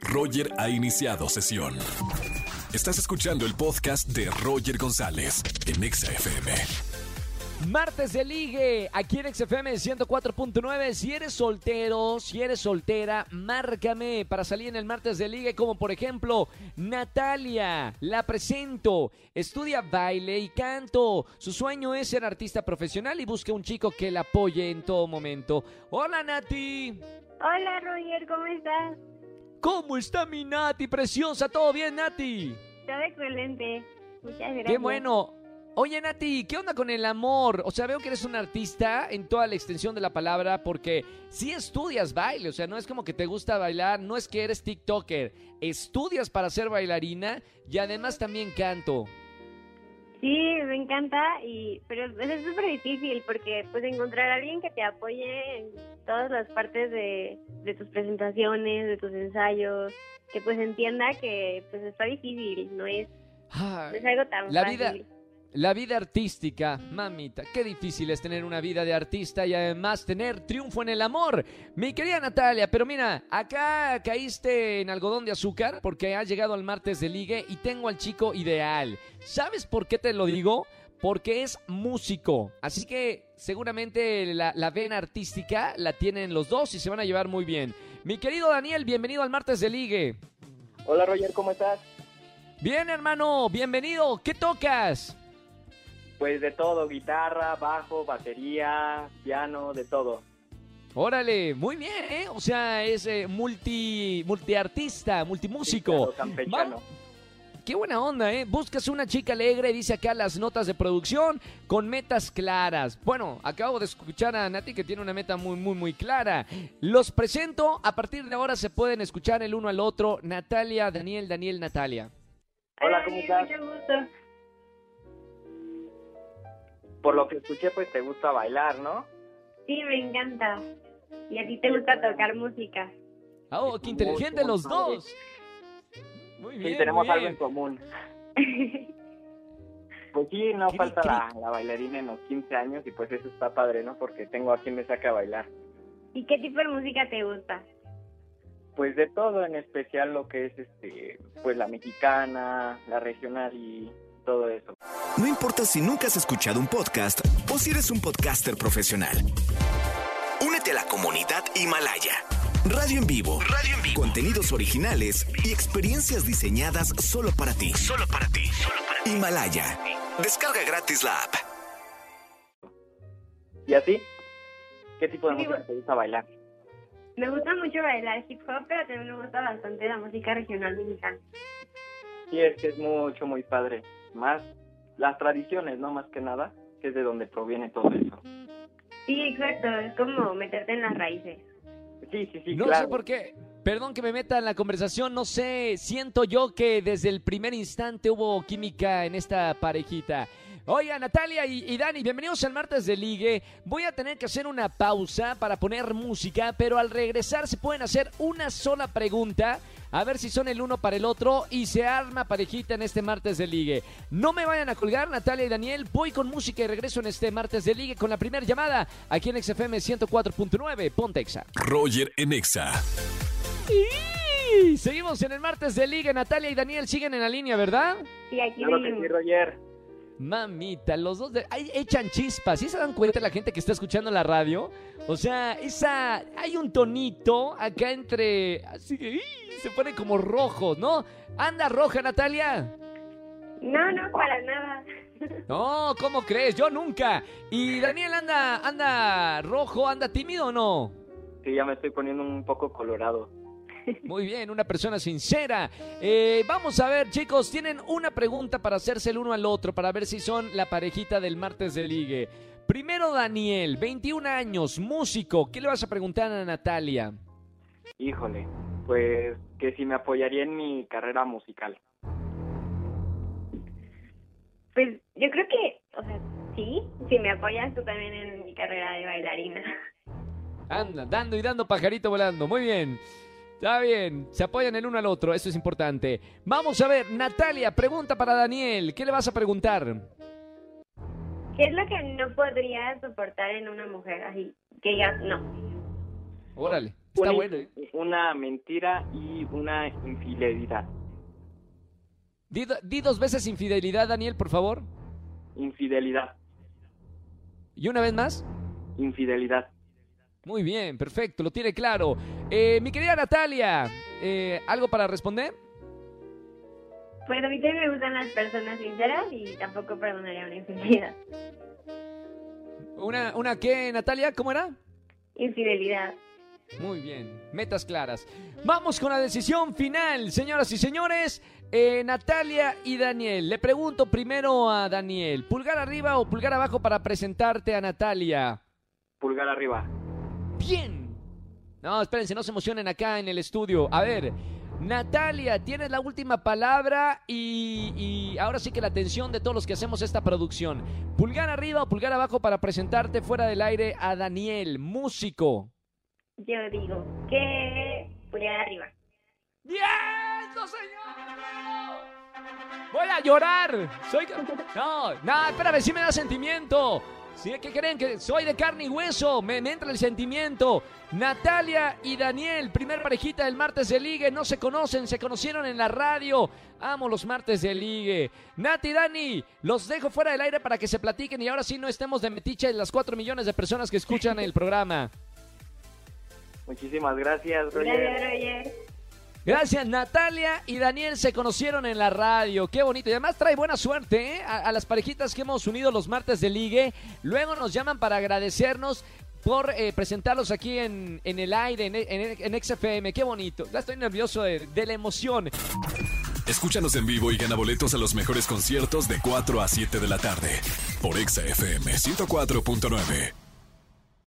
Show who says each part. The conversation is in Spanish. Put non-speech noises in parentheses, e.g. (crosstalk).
Speaker 1: Roger ha iniciado sesión. Estás escuchando el podcast de Roger González en Exa FM.
Speaker 2: Martes de Ligue, aquí en XFM 104.9. Si eres soltero, si eres soltera, márcame para salir en el Martes de Ligue, como por ejemplo Natalia. La presento, estudia baile y canto. Su sueño es ser artista profesional y busca un chico que la apoye en todo momento. Hola Nati.
Speaker 3: Hola Roger, ¿cómo estás?
Speaker 2: ¿Cómo está mi Nati, preciosa? ¿Todo bien, Nati?
Speaker 3: Todo excelente. Muchas gracias.
Speaker 2: Qué bueno. Oye, Nati, ¿qué onda con el amor? O sea, veo que eres un artista en toda la extensión de la palabra porque sí estudias baile, o sea, no es como que te gusta bailar, no es que eres TikToker, estudias para ser bailarina y además también canto.
Speaker 3: Sí, me encanta, y pero es súper difícil porque pues encontrar a alguien que te apoye en todas las partes de, de tus presentaciones, de tus ensayos, que pues entienda que pues está difícil, no es, no es algo tan
Speaker 2: la
Speaker 3: fácil.
Speaker 2: vida, la vida artística, mamita, qué difícil es tener una vida de artista y además tener triunfo en el amor. Mi querida Natalia, pero mira, acá caíste en algodón de azúcar porque has llegado al martes de ligue y tengo al chico ideal. ¿Sabes por qué te lo digo? Porque es músico. Así que seguramente la, la vena artística la tienen los dos y se van a llevar muy bien. Mi querido Daniel, bienvenido al martes de ligue.
Speaker 4: Hola Roger, ¿cómo estás?
Speaker 2: Bien, hermano, bienvenido. ¿Qué tocas?
Speaker 4: Pues de todo, guitarra, bajo, batería, piano, de todo.
Speaker 2: Órale, muy bien, ¿eh? O sea, es eh, multi, multiartista, multimúsico.
Speaker 4: Sí, claro, campechano.
Speaker 2: Vamos- Qué buena onda, ¿eh? Buscas una chica alegre, dice acá las notas de producción, con metas claras. Bueno, acabo de escuchar a Nati que tiene una meta muy, muy, muy clara. Los presento, a partir de ahora se pueden escuchar el uno al otro. Natalia, Daniel, Daniel, Natalia.
Speaker 4: Hola, ¿cómo estás?
Speaker 3: Mucho gusto.
Speaker 4: Por lo que escuché, pues te gusta bailar, ¿no?
Speaker 3: Sí, me encanta. Y a ti te gusta tocar música.
Speaker 2: Ah, Oh, qué inteligente los dos. Muy bien,
Speaker 4: sí, tenemos
Speaker 2: muy
Speaker 4: algo en común. (laughs) Pues sí, no falta la, la bailarina en los 15 años y pues eso está padre, ¿no? Porque tengo a quien me saca a bailar.
Speaker 3: ¿Y qué tipo de música te gusta?
Speaker 4: Pues de todo, en especial lo que es, este, pues la mexicana, la regional y todo eso.
Speaker 1: No importa si nunca has escuchado un podcast o si eres un podcaster profesional. Únete a la comunidad Himalaya. Radio en vivo. Radio en vivo. Contenidos originales y experiencias diseñadas solo para ti. Solo para ti. Himalaya. Descarga gratis la app.
Speaker 4: ¿Y a ti? ¿Qué tipo de
Speaker 3: Sí,
Speaker 4: música te gusta bailar?
Speaker 3: Me gusta mucho bailar hip hop, pero también me gusta bastante la música regional mexicana.
Speaker 4: Sí, es que es mucho, muy padre. Más las tradiciones, ¿no? Más que nada, que es de donde proviene todo eso.
Speaker 3: Sí, exacto, es como meterte en las raíces.
Speaker 4: Sí, sí, sí,
Speaker 2: no
Speaker 4: claro.
Speaker 2: sé por qué. Perdón que me meta en la conversación, no sé, siento yo que desde el primer instante hubo química en esta parejita. Oiga, Natalia y, y Dani, bienvenidos al martes de ligue. Voy a tener que hacer una pausa para poner música, pero al regresar se pueden hacer una sola pregunta, a ver si son el uno para el otro y se arma parejita en este martes de ligue. No me vayan a colgar, Natalia y Daniel, voy con música y regreso en este martes de ligue con la primera llamada aquí en XFM 104.9, Pontexa.
Speaker 1: Roger en Exa.
Speaker 2: Y seguimos en el martes de Liga. Natalia y Daniel siguen en la línea, ¿verdad?
Speaker 3: Sí, aquí
Speaker 4: Claro que
Speaker 3: seguimos.
Speaker 4: sí, Roger.
Speaker 2: Mamita, los dos de- ay, echan chispas. ¿Sí se dan cuenta la gente que está escuchando la radio? O sea, esa hay un tonito acá entre así que se pone como rojo, ¿no? Anda roja, Natalia.
Speaker 3: No, no, para nada.
Speaker 2: No, ¿cómo crees? Yo nunca. Y Daniel anda anda rojo, anda tímido o no?
Speaker 4: Sí, ya me estoy poniendo un poco colorado.
Speaker 2: Muy bien, una persona sincera. Eh, vamos a ver, chicos, tienen una pregunta para hacerse el uno al otro, para ver si son la parejita del martes de ligue. Primero, Daniel, 21 años, músico. ¿Qué le vas a preguntar a Natalia?
Speaker 4: Híjole, pues que si me apoyaría en mi carrera musical.
Speaker 3: Pues yo creo que, o sea, sí, si me apoyas tú también en mi carrera de bailarina.
Speaker 2: Anda, dando y dando pajarito volando. Muy bien. Está bien, se apoyan el uno al otro, eso es importante. Vamos a ver, Natalia, pregunta para Daniel. ¿Qué le vas a preguntar?
Speaker 3: ¿Qué es lo que no podrías soportar en una mujer así? Que digas, no.
Speaker 2: Órale. Está
Speaker 4: una,
Speaker 2: bueno. ¿eh?
Speaker 4: una mentira y una infidelidad.
Speaker 2: Di dos veces infidelidad, Daniel, por favor.
Speaker 4: Infidelidad.
Speaker 2: Y una vez más.
Speaker 4: Infidelidad.
Speaker 2: Muy bien, perfecto, lo tiene claro. Eh, mi querida Natalia, eh, ¿algo para responder?
Speaker 3: Pues a mí también me gustan las personas sinceras y tampoco perdonaría una infidelidad.
Speaker 2: ¿Una, una qué, Natalia? ¿Cómo era?
Speaker 3: Infidelidad.
Speaker 2: Muy bien, metas claras. Vamos con la decisión final, señoras y señores. Eh, Natalia y Daniel. Le pregunto primero a Daniel, ¿pulgar arriba o pulgar abajo para presentarte a Natalia?
Speaker 4: Pulgar arriba.
Speaker 2: Bien. No, espérense, no se emocionen acá en el estudio. A ver, Natalia, tienes la última palabra y, y ahora sí que la atención de todos los que hacemos esta producción. Pulgar arriba o pulgar abajo para presentarte fuera del aire a Daniel, músico.
Speaker 3: Yo digo que pulgar arriba.
Speaker 2: ¡Bien, no, señor! Voy a llorar. Soy... No, no, espérame, sí me da sentimiento. ¿Sí? ¿Qué creen? Que soy de carne y hueso. Me, me entra el sentimiento. Natalia y Daniel, primer parejita del martes de ligue. No se conocen, se conocieron en la radio. Amo los martes de ligue. Nati y Dani, los dejo fuera del aire para que se platiquen y ahora sí no estemos de metiche de las cuatro millones de personas que escuchan el programa. (laughs)
Speaker 4: Muchísimas gracias, Roger.
Speaker 3: Gracias, Roger.
Speaker 2: Gracias, Natalia y Daniel se conocieron en la radio. Qué bonito. Y además trae buena suerte ¿eh? a, las parejitas que hemos unido los martes de ligue. Luego nos llaman para agradecernos por eh, presentarlos aquí en, en el aire, en, en, XFM. Qué bonito. Ya estoy nervioso de, de la emoción.
Speaker 1: Escúchanos en vivo y gana boletos a los mejores conciertos de 4 a 7 de la tarde por Exa FM 104.9.